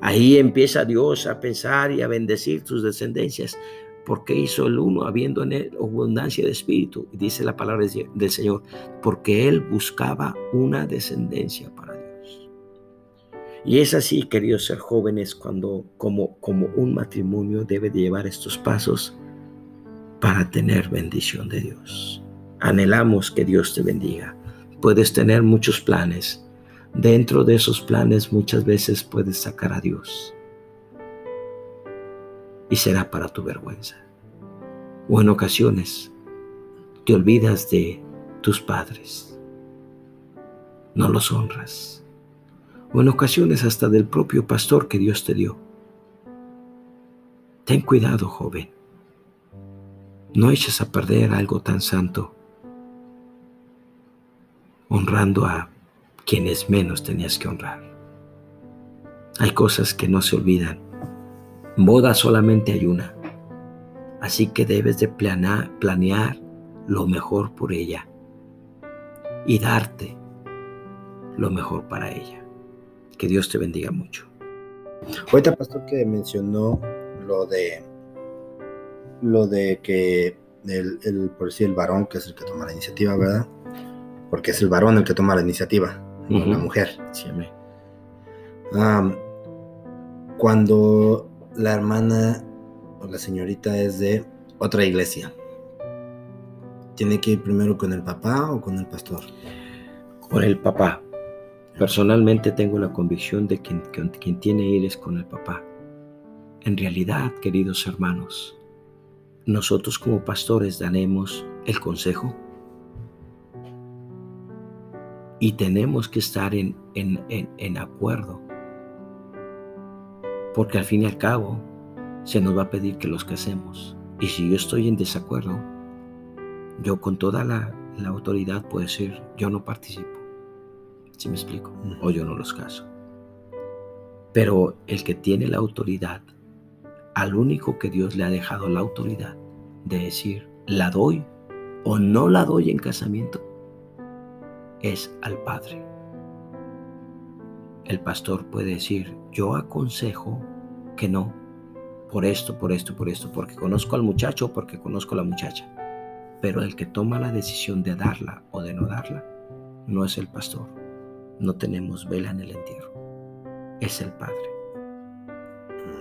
Ahí empieza Dios a pensar y a bendecir sus descendencias, porque hizo el uno habiendo en él abundancia de espíritu, dice la palabra del Señor, porque él buscaba una descendencia para Dios. Y es así, queridos ser jóvenes, cuando como, como un matrimonio debe de llevar estos pasos para tener bendición de Dios. Anhelamos que Dios te bendiga. Puedes tener muchos planes. Dentro de esos planes muchas veces puedes sacar a Dios. Y será para tu vergüenza. O en ocasiones te olvidas de tus padres. No los honras. O en ocasiones hasta del propio pastor que Dios te dio. Ten cuidado, joven. No eches a perder algo tan santo honrando a quienes menos tenías que honrar. Hay cosas que no se olvidan. Boda solamente hay una. Así que debes de planear, lo mejor por ella y darte lo mejor para ella. Que Dios te bendiga mucho. Ahorita, pastor, que mencionó lo de lo de que el, por el varón, que es el que toma la iniciativa, ¿verdad? Porque es el varón el que toma la iniciativa, no la mujer. Sí, cuando la hermana o la señorita es de otra iglesia, ¿tiene que ir primero con el papá o con el pastor? Con el papá. Personalmente tengo la convicción de que quien, tiene que ir es con el papá. En realidad, queridos hermanos, nosotros como pastores daremos el consejo y tenemos que estar en, en, acuerdo, porque al fin y al cabo se nos va a pedir que los casemos. Y si yo estoy en desacuerdo, yo con toda la, la autoridad puedo decir, yo no participo. ¿Sí me explico? O yo no los caso. Pero el que tiene la autoridad, al único que Dios le ha dejado la autoridad de decir, la doy o no la doy en casamiento, es al Padre. El pastor puede decir, yo aconsejo que no, por esto, por esto, por esto, porque conozco al muchacho porque conozco a la muchacha. Pero el que toma la decisión de darla o de no darla, no es el pastor no tenemos vela en el entierro. Es el Padre.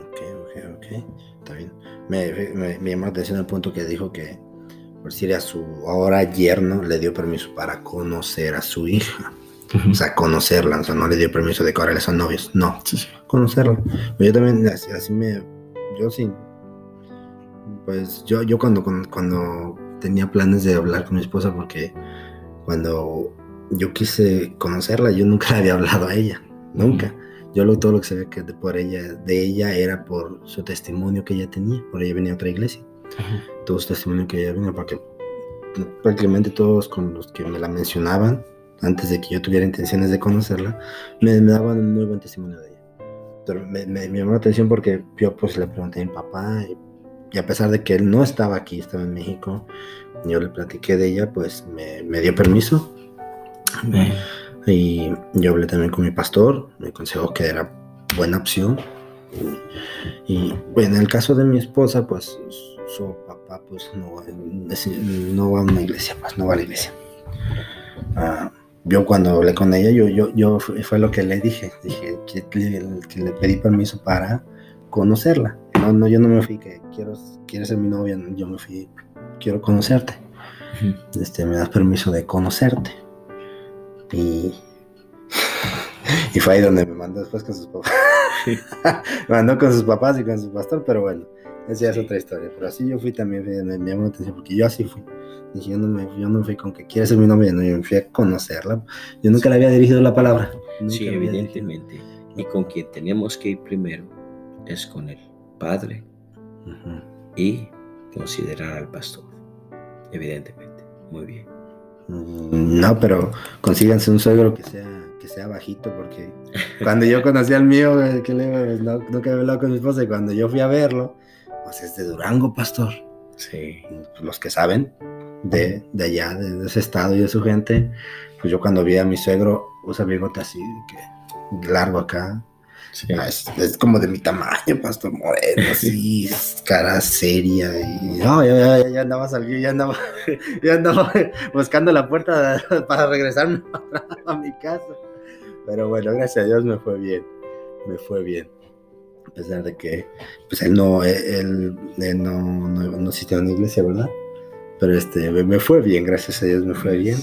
Ok, ok, ok. Está bien. Me, me, llamó la atención el punto que dijo que por si a su ahora yerno le dio permiso para conocer a su hija. O sea, conocerla, o sea, no le dio permiso de que ahora son novios, no, conocerla. Yo también, así, me, yo sí, pues yo, yo cuando, cuando tenía planes de hablar con mi esposa, porque cuando yo quise conocerla, yo nunca le había hablado a ella, nunca. Yo lo, todo lo que sabía que de, por ella, de ella era por su testimonio que ella tenía, por ella venía a otra iglesia. Todo su testimonio que ella venía, porque prácticamente todos con los que me la mencionaban, antes de que yo tuviera intenciones de conocerla, me, daban un muy buen testimonio de ella. Pero me, llamó la atención porque yo pues le pregunté a mi papá y, a pesar de que él no estaba aquí, estaba en México, yo le platiqué de ella, pues me, me dio permiso y yo hablé también con mi pastor, me aconsejó que era buena opción. Y, en el caso de mi esposa, pues su papá pues no, no va a una iglesia, pues no va a la iglesia. Ah, yo cuando hablé con ella, yo, yo, yo fue lo que le dije, dije que, le pedí permiso para conocerla. No, no, yo no me fui que quiero, quieres ser mi novia, yo me fui, quiero conocerte. Este, me das permiso de conocerte. Y, y fue ahí donde me mandó después con sus papás. me mandó con sus papás y con su pastor, pero bueno, esa ya es otra historia. Pero así yo fui también, me, me llamó la atención porque yo así fui. Dije, yo no, me, yo no fui con que quiere ser mi novia, no, yo me fui a conocerla. Yo nunca le había dirigido la palabra. sí, evidentemente. Y con quien tenemos que ir primero es con el Padre y considerar al pastor. Evidentemente. Muy bien. Mm, no, pero consíganse un suegro que sea, que sea bajito, porque cuando yo conocí al mío, que le, no, nunca había hablado con mi esposa, y cuando yo fui a verlo, pues es de Durango, pastor. Sí. Los que saben de, de allá, de, ese estado y de su gente, pues yo cuando vi a mi suegro, usa bigote así, que largo acá, Ah, es, como de mi tamaño, Pastor Moreno, así, cara seria. Y no, ya, ya, ya andaba saliendo, ya andaba, ya andaba buscando la puerta para regresarme a, mi casa. Pero bueno, gracias a Dios me fue bien, me fue bien. A pesar de que, pues él no, él, no, no, no asistió a una iglesia, ¿verdad? Pero este, me fue bien, gracias a Dios me fue bien.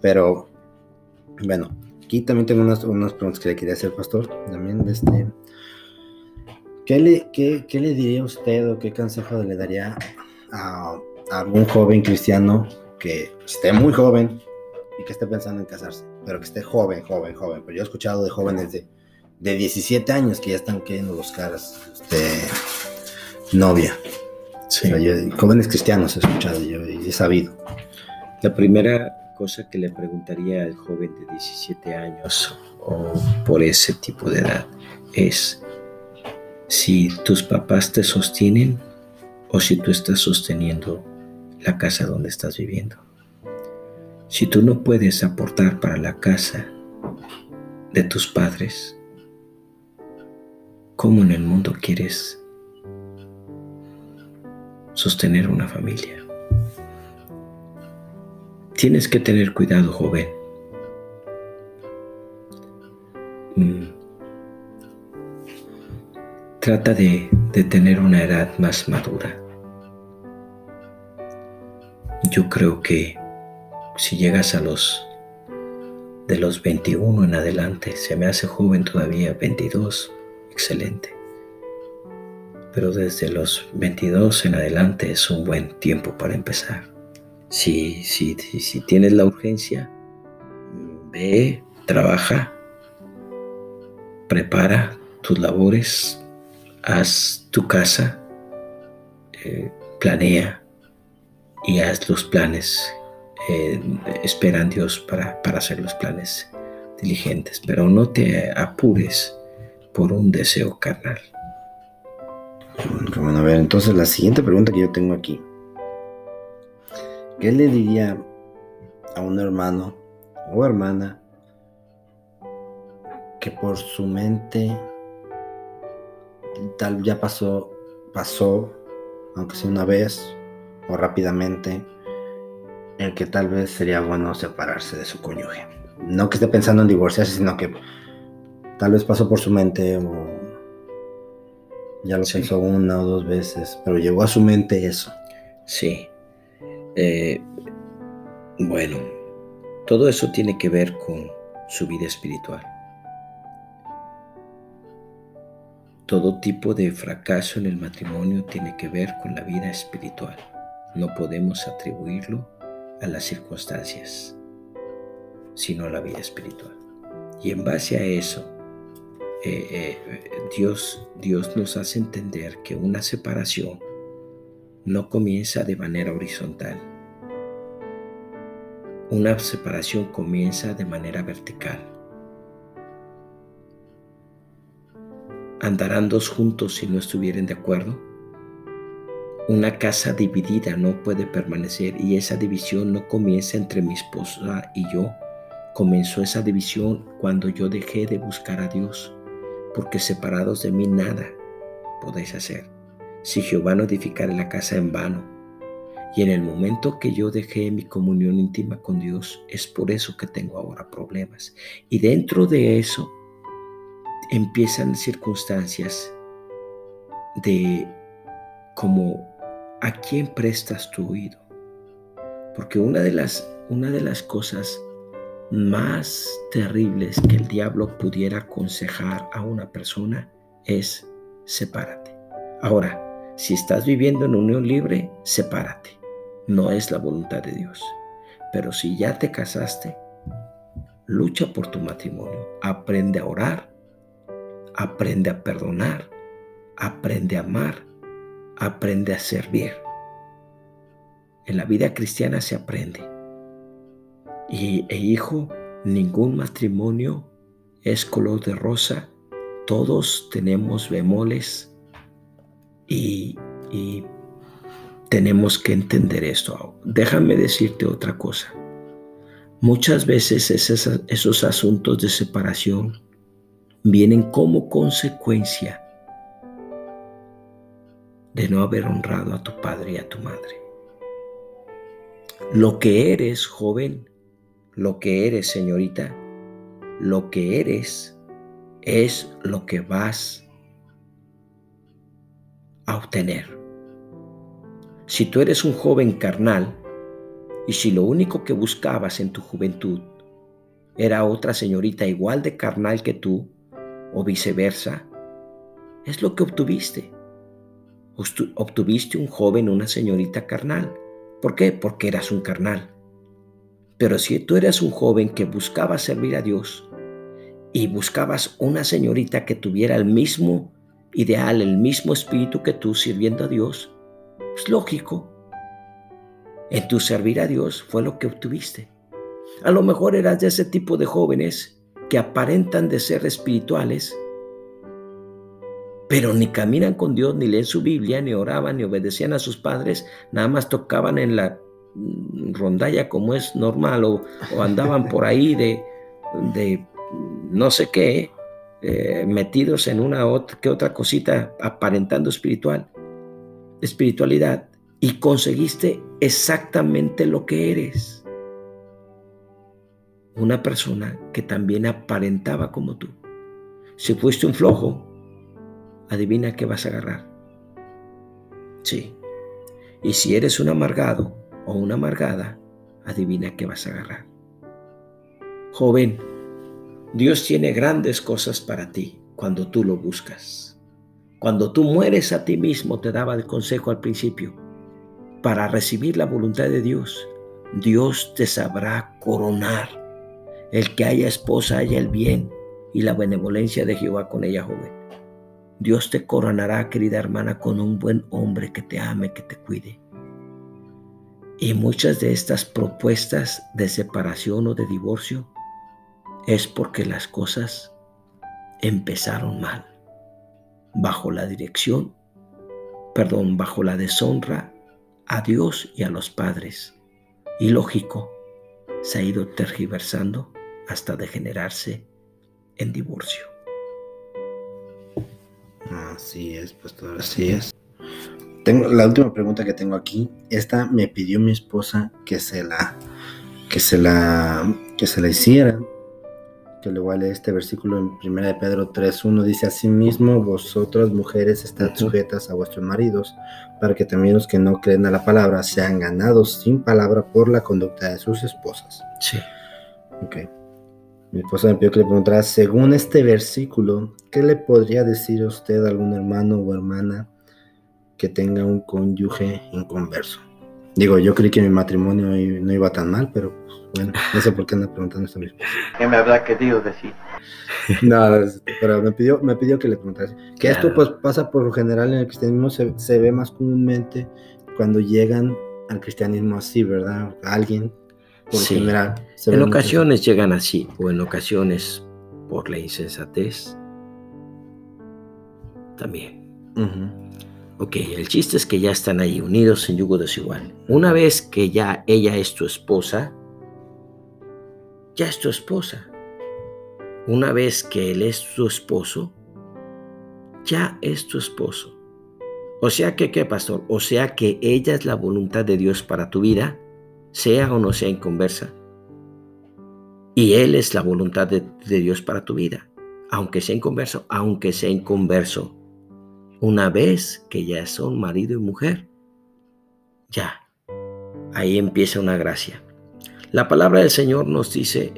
Pero, bueno, Aquí también tengo unas, unas preguntas que le quería hacer, pastor. También, este, ¿qué, le, qué, qué le diría usted o qué consejo le daría a, algún joven cristiano que esté muy joven y que esté pensando en casarse? Pero que esté joven, joven, joven. Pero yo he escuchado de jóvenes de, de 17 años que ya están queriendo buscar este, novia. Sí. jóvenes cristianos he escuchado yo y he sabido. La primera cosa que le preguntaría al joven de 17 años o por ese tipo de edad es si tus papás te sostienen o si tú estás sosteniendo la casa donde estás viviendo. Si tú no puedes aportar para la casa de tus padres, ¿cómo en el mundo quieres sostener una familia? Tienes que tener cuidado, joven. Mm. Trata de, tener una edad más madura. Yo creo que si llegas a los de los 21 en adelante, se me hace joven todavía, 22, excelente. Pero desde los 22 en adelante es un buen tiempo para empezar. Si, si, si tienes la urgencia, ve, trabaja, prepara tus labores, haz tu casa, eh, planea y haz los planes. Eh, espera Dios para, para hacer los planes diligentes, pero no te apures por un deseo carnal. Bueno, a ver, entonces la siguiente pregunta que yo tengo aquí. ¿Qué le diría a un hermano o hermana que por su mente tal ya pasó, pasó, aunque sea una vez o rápidamente, el que tal vez sería bueno separarse de su cónyuge? No que esté pensando en divorciarse, sino que tal vez pasó por su mente o ya lo pensó una o dos veces, pero llegó a su mente eso. Sí. Eh, bueno, todo eso tiene que ver con su vida espiritual. Todo tipo de fracaso en el matrimonio tiene que ver con la vida espiritual. No podemos atribuirlo a las circunstancias, sino a la vida espiritual. Y en base a eso, eh, eh, Dios, Dios nos hace entender que una separación no comienza de manera horizontal. Una separación comienza de manera vertical. ¿Andarán dos juntos si no estuvieran de acuerdo? Una casa dividida no puede permanecer y esa división no comienza entre mi esposa y yo. Comenzó esa división cuando yo dejé de buscar a Dios, porque separados de mí nada podéis hacer si Jehová no edificare la casa en vano. Y en el momento que yo dejé mi comunión íntima con Dios, es por eso que tengo ahora problemas. Y dentro de eso empiezan circunstancias de como a quién prestas tu oído. Porque una de las, una de las cosas más terribles que el diablo pudiera aconsejar a una persona es sepárate. Ahora, si estás viviendo en unión libre, sepárate. No es la voluntad de Dios. Pero si ya te casaste, lucha por tu matrimonio. Aprende a orar. Aprende a perdonar. Aprende a amar. Aprende a servir. En la vida cristiana se aprende. Y, e hijo, ningún matrimonio es color de rosa. Todos tenemos bemoles y, tenemos que entender esto. Déjame decirte otra cosa. Muchas veces esos, esos asuntos de separación vienen como consecuencia de no haber honrado a tu padre y a tu madre. Lo que eres, joven, lo que eres, señorita, lo que eres es lo que vas obtener. Si tú eres un joven carnal y si lo único que buscabas en tu juventud era otra señorita igual de carnal que tú o viceversa, es lo que obtuviste. Obtuviste un joven, una señorita carnal. ¿Por qué? Porque eras un carnal. Pero si tú eras un joven que buscaba servir a Dios y buscabas una señorita que tuviera el mismo ideal, el mismo espíritu que tú sirviendo a Dios, es lógico. En tu servir a Dios fue lo que obtuviste. A lo mejor eras de ese tipo de jóvenes que aparentan de ser espirituales, pero ni caminan con Dios, ni leen su Biblia, ni oraban, ni obedecían a sus padres, nada más tocaban en la rondalla como es normal o, andaban por ahí de, de no sé qué, eh, metidos en una otra, que otra cosita aparentando espiritual, espiritualidad, y conseguiste exactamente lo que eres. Una persona que también aparentaba como tú. Si fuiste un flojo, adivina qué vas a agarrar. Sí. Y si eres un amargado o una amargada, adivina qué vas a agarrar. Joven, Dios tiene grandes cosas para ti cuando tú lo buscas. Cuando tú mueres a ti mismo, te daba el consejo al principio, para recibir la voluntad de Dios, Dios te sabrá coronar. El que haya esposa haya el bien y la benevolencia de Jehová con ella, joven. Dios te coronará, querida hermana, con un buen hombre que te ame, que te cuide. Y muchas de estas propuestas de separación o de divorcio es porque las cosas empezaron mal, bajo la dirección, perdón, bajo la deshonra a Dios y a los padres. Y lógico, se ha ido tergiversando hasta degenerarse en divorcio. Así es, pastor, así es. Tengo la última pregunta que tengo aquí. Esta me pidió mi esposa que se la que se la que se la hiciera. Que le igual este versículo en 1 de Pedro 3.1 dice Asimismo vosotras mujeres estad sujetas a vuestros maridos para que también los que no creen a la palabra sean ganados sin palabra por la conducta de sus esposas. Sí. Ok. Mi esposa me pidió que le preguntara, según este versículo, ¿qué le podría decir a usted a algún hermano o hermana que tenga un cónyuge inconverso? Digo, yo creí que mi matrimonio no iba tan mal, pero pues, bueno, no sé por qué anda preguntando esto mismo. ¿Qué me habrá querido decir? no, pero me pidió, me pidió que le preguntara. Que esto pues pasa por lo general en el cristianismo, se, se ve más comúnmente cuando llegan al cristianismo así, ¿verdad? Alguien, por Sí. general. se En mucho ocasiones llegan así, o en ocasiones por la insensatez también. Ujú. Ok, el chiste es que ya están ahí unidos en yugo desigual. Una vez que ya ella es tu esposa, ya es tu esposa. Una vez que él es tu esposo, ya es tu esposo. O sea que, ¿qué, pastor? O sea que ella es la voluntad de Dios para tu vida, sea o no sea inconversa. Y él es la voluntad de, de Dios para tu vida, aunque sea inconverso, aunque sea inconverso. Una vez que ya son marido y mujer, ya, ahí empieza una gracia. La palabra del Señor nos dice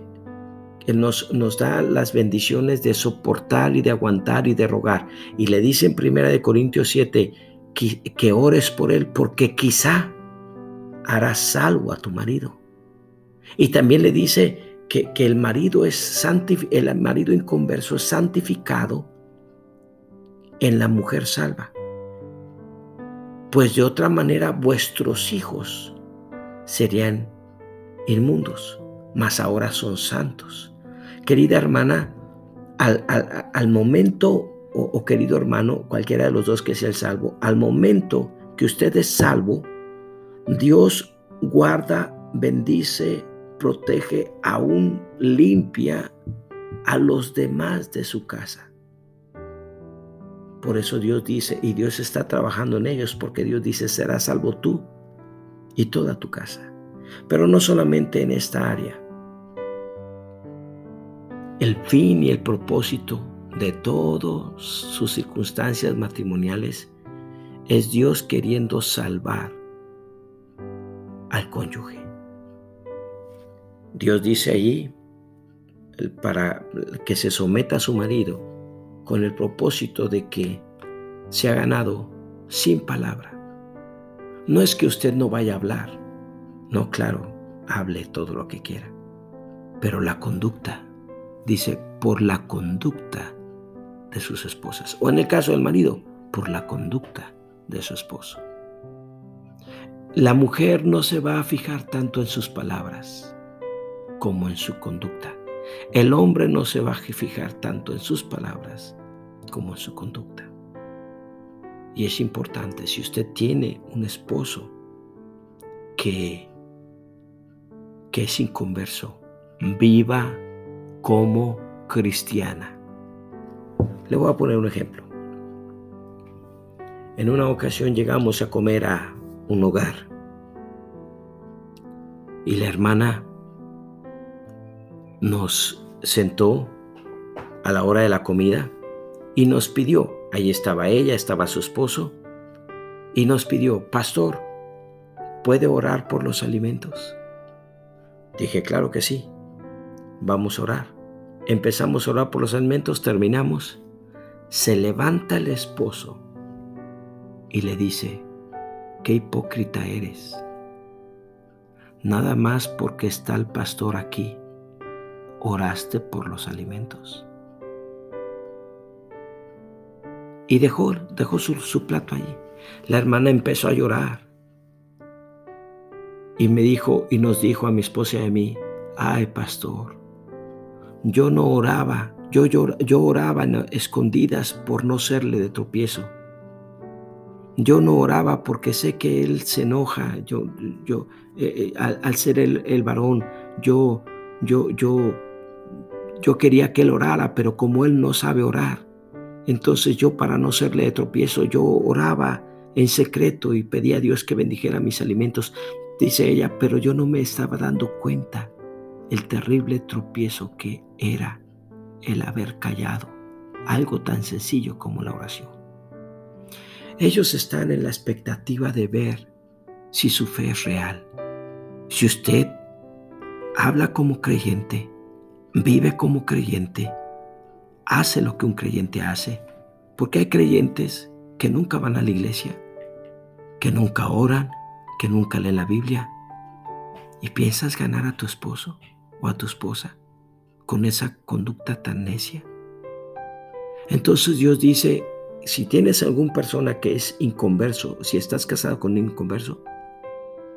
que nos, nos da las bendiciones de soportar y de aguantar y de rogar. Y le dice en 1 de Corintios 7 que, que ores por él porque quizá harás salvo a tu marido. Y también le dice que, que el marido es santif- el marido inconverso es santificado en la mujer salva. Pues de otra manera vuestros hijos serían inmundos, mas ahora son santos. Querida hermana, al, al- al momento, o, o querido hermano, cualquiera de los dos que sea el salvo, al momento que usted es salvo, Dios guarda, bendice, protege, aún limpia a los demás de su casa. Por eso Dios dice, y Dios está trabajando en ellos, porque Dios dice, serás salvo tú y toda tu casa. Pero no solamente en esta área. El fin y el propósito de todas sus circunstancias matrimoniales es Dios queriendo salvar al cónyuge. Dios dice allí para que se someta a su marido con el propósito de que se ha ganado sin palabra. No es que usted no vaya a hablar, no, claro, hable todo lo que quiera, pero la conducta, dice, por la conducta de sus esposas, o en el caso del marido, por la conducta de su esposo. La mujer no se va a fijar tanto en sus palabras como en su conducta. El hombre no se va a fijar tanto en sus palabras como en su conducta. Y es importante, si usted tiene un esposo que, que es inconverso, viva como cristiana. Le voy a poner un ejemplo. En una ocasión llegamos a comer a un hogar y la hermana nos sentó a la hora de la comida y nos pidió, ahí estaba ella, estaba su esposo, y nos pidió, pastor, ¿puede orar por los alimentos? Dije, claro que sí, vamos a orar. Empezamos a orar por los alimentos, terminamos. Se levanta el esposo y le dice, qué hipócrita eres. Nada más porque está el pastor aquí, oraste por los alimentos. Y dejó, dejó su, su plato allí. La hermana empezó a llorar. Y me dijo, y nos dijo a mi esposa y a mí, ay pastor, yo no oraba, yo, yo, oraba escondidas por no serle de tropiezo. Yo no oraba porque sé que él se enoja. Yo, yo, eh, eh, al, ser el, el, varón, yo, yo, yo, yo quería que él orara, pero como él no sabe orar, entonces yo para no serle de tropiezo, yo oraba en secreto y pedía a Dios que bendijera mis alimentos. Dice ella, pero yo no me estaba dando cuenta el terrible tropiezo que era el haber callado algo tan sencillo como la oración. Ellos están en la expectativa de ver si su fe es real. Si usted habla como creyente, vive como creyente, hace lo que un creyente hace, porque hay creyentes que nunca van a la iglesia, que nunca oran, que nunca leen la Biblia, y piensas ganar a tu esposo o a tu esposa con esa conducta tan necia. Entonces Dios dice, si tienes alguna persona que es inconverso, si estás casado con un inconverso,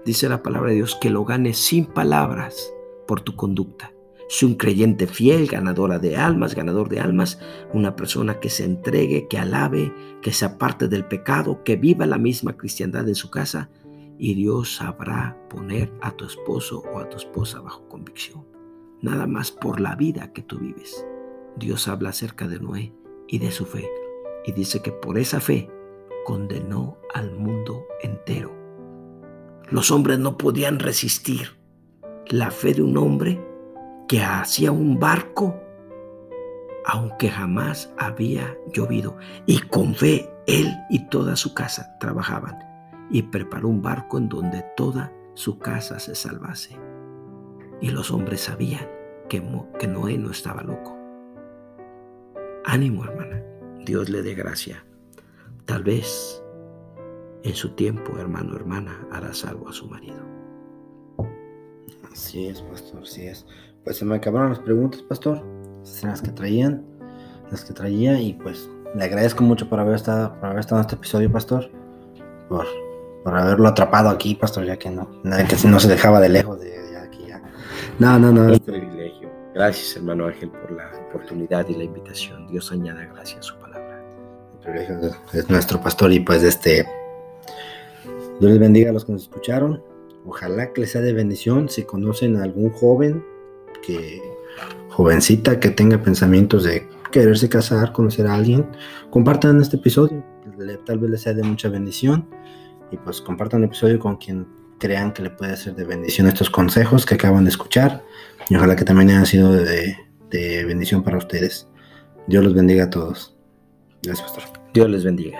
dice la palabra de Dios que lo ganes sin palabras por tu conducta. Si un creyente fiel, ganadora de almas, ganador de almas, una persona que se entregue, que alabe, que se aparte del pecado, que viva la misma cristiandad en su casa, y Dios sabrá poner a tu esposo o a tu esposa bajo convicción. Nada más por la vida que tú vives. Dios habla acerca de Noé y de su fe, y dice que por esa fe condenó al mundo entero. Los hombres no podían resistir la fe de un hombre que hacía un barco aunque jamás había llovido. Y con fe él y toda su casa trabajaban y preparó un barco en donde toda su casa se salvase. Y los hombres sabían que, que Noé no estaba loco. Ánimo, hermana. Dios le dé gracia. Tal vez en su tiempo, hermano, hermana, hará salvo a su marido. Así es, pastor, así es. Pues se me acabaron las preguntas, pastor. las que traían, las que traía, y pues le agradezco mucho por haber estado, por haber estado en este episodio, pastor. Por, por haberlo atrapado aquí, pastor, ya que no, que no se dejaba de lejos de, aquí ya. No, no, no. Un privilegio. Gracias, hermano Ángel, por la oportunidad y la invitación. Dios añada gracias a su palabra. El privilegio es nuestro pastor y pues este Dios les bendiga a los que nos escucharon. Ojalá que les sea de bendición si conocen a algún joven que jovencita que tenga pensamientos de quererse casar, conocer a alguien, compartan este episodio. Tal vez les sea de mucha bendición y pues compartan el episodio con quien crean que le puede ser de bendición estos consejos que acaban de escuchar y ojalá que también hayan sido de, de bendición para ustedes. Dios los bendiga a todos. Gracias, pastor. Dios les bendiga.